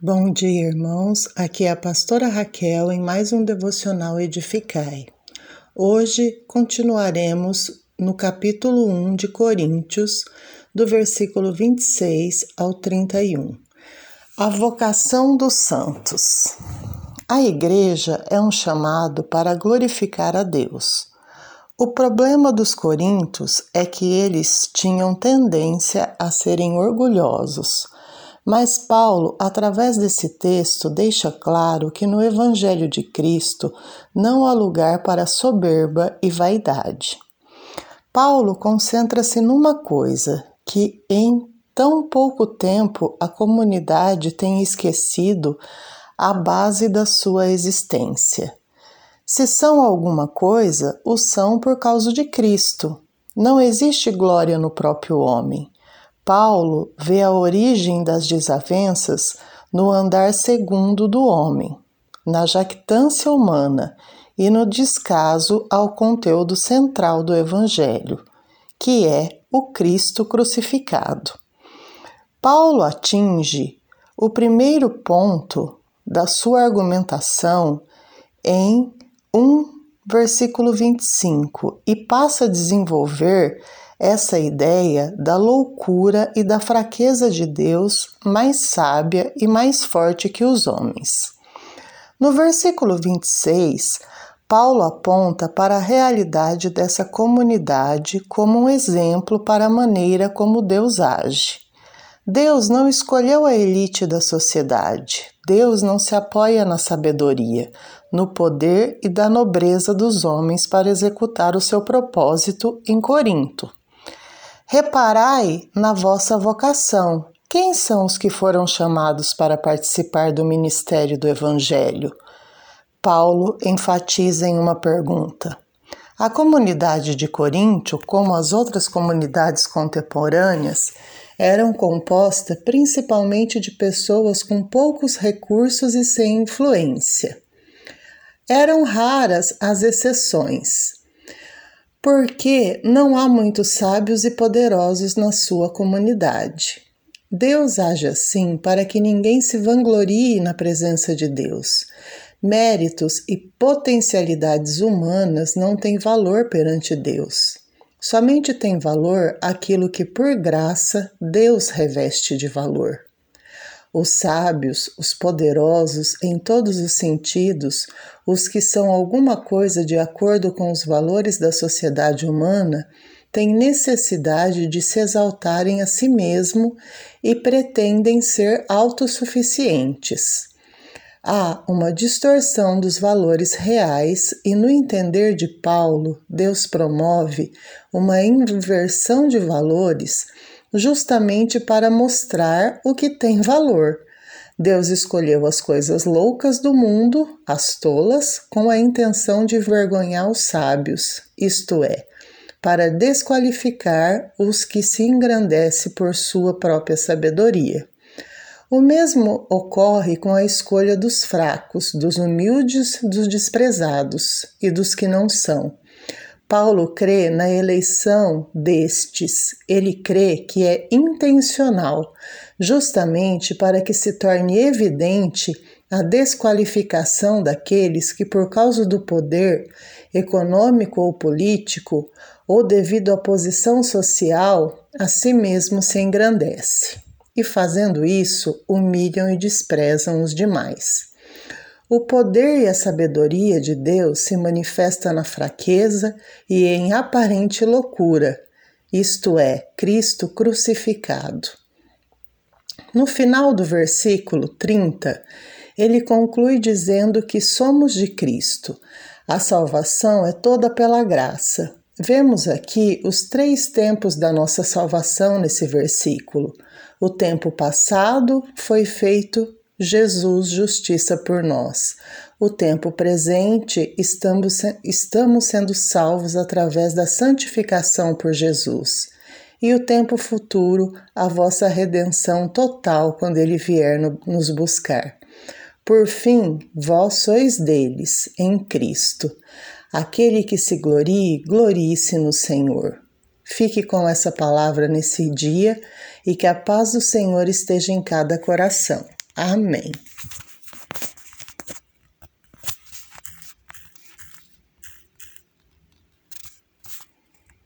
Bom dia, irmãos. Aqui é a pastora Raquel em mais um devocional Edificai. Hoje continuaremos no capítulo 1 de Coríntios, do versículo 26 ao 31. A vocação dos santos. A igreja é um chamado para glorificar a Deus. O problema dos coríntios é que eles tinham tendência a serem orgulhosos mas Paulo, através desse texto, deixa claro que no Evangelho de Cristo não há lugar para soberba e vaidade. Paulo concentra-se numa coisa que em tão pouco tempo a comunidade tem esquecido a base da sua existência. Se são alguma coisa, o são por causa de Cristo. Não existe glória no próprio homem. Paulo vê a origem das desavenças no andar segundo do homem, na jactância humana e no descaso ao conteúdo central do Evangelho, que é o Cristo crucificado. Paulo atinge o primeiro ponto da sua argumentação em 1 versículo 25 e passa a desenvolver essa ideia da loucura e da fraqueza de Deus mais sábia e mais forte que os homens. No versículo 26, Paulo aponta para a realidade dessa comunidade como um exemplo para a maneira como Deus age. Deus não escolheu a elite da sociedade. Deus não se apoia na sabedoria, no poder e da nobreza dos homens para executar o seu propósito em Corinto. Reparai na vossa vocação. Quem são os que foram chamados para participar do ministério do Evangelho? Paulo enfatiza em uma pergunta. A comunidade de Corinto, como as outras comunidades contemporâneas, eram composta principalmente de pessoas com poucos recursos e sem influência. Eram raras as exceções porque não há muitos sábios e poderosos na sua comunidade. Deus age assim para que ninguém se vanglorie na presença de Deus. Méritos e potencialidades humanas não têm valor perante Deus. Somente tem valor aquilo que, por graça, Deus reveste de valor. Os sábios, os poderosos em todos os sentidos, os que são alguma coisa de acordo com os valores da sociedade humana, têm necessidade de se exaltarem a si mesmo e pretendem ser autossuficientes. Há uma distorção dos valores reais e, no entender de Paulo, Deus promove uma inversão de valores justamente para mostrar o que tem valor. Deus escolheu as coisas loucas do mundo, as tolas, com a intenção de vergonhar os sábios, isto é, para desqualificar os que se engrandecem por sua própria sabedoria. O mesmo ocorre com a escolha dos fracos, dos humildes, dos desprezados e dos que não são Paulo crê na eleição destes. Ele crê que é intencional, justamente para que se torne evidente a desqualificação daqueles que, por causa do poder econômico ou político, ou devido à posição social, a si mesmo se engrandece. E fazendo isso, humilham e desprezam os demais. O poder e a sabedoria de Deus se manifesta na fraqueza e em aparente loucura, isto é, Cristo crucificado. No final do versículo 30, ele conclui dizendo que somos de Cristo. A salvação é toda pela graça. Vemos aqui os três tempos da nossa salvação nesse versículo. O tempo passado foi feito Jesus justiça por nós. O tempo presente estamos, estamos sendo salvos através da santificação por Jesus. E o tempo futuro, a vossa redenção total quando ele vier no, nos buscar. Por fim, vós sois deles, em Cristo. Aquele que se glorie, glorie-se no Senhor. Fique com essa palavra nesse dia e que a paz do Senhor esteja em cada coração. Amém.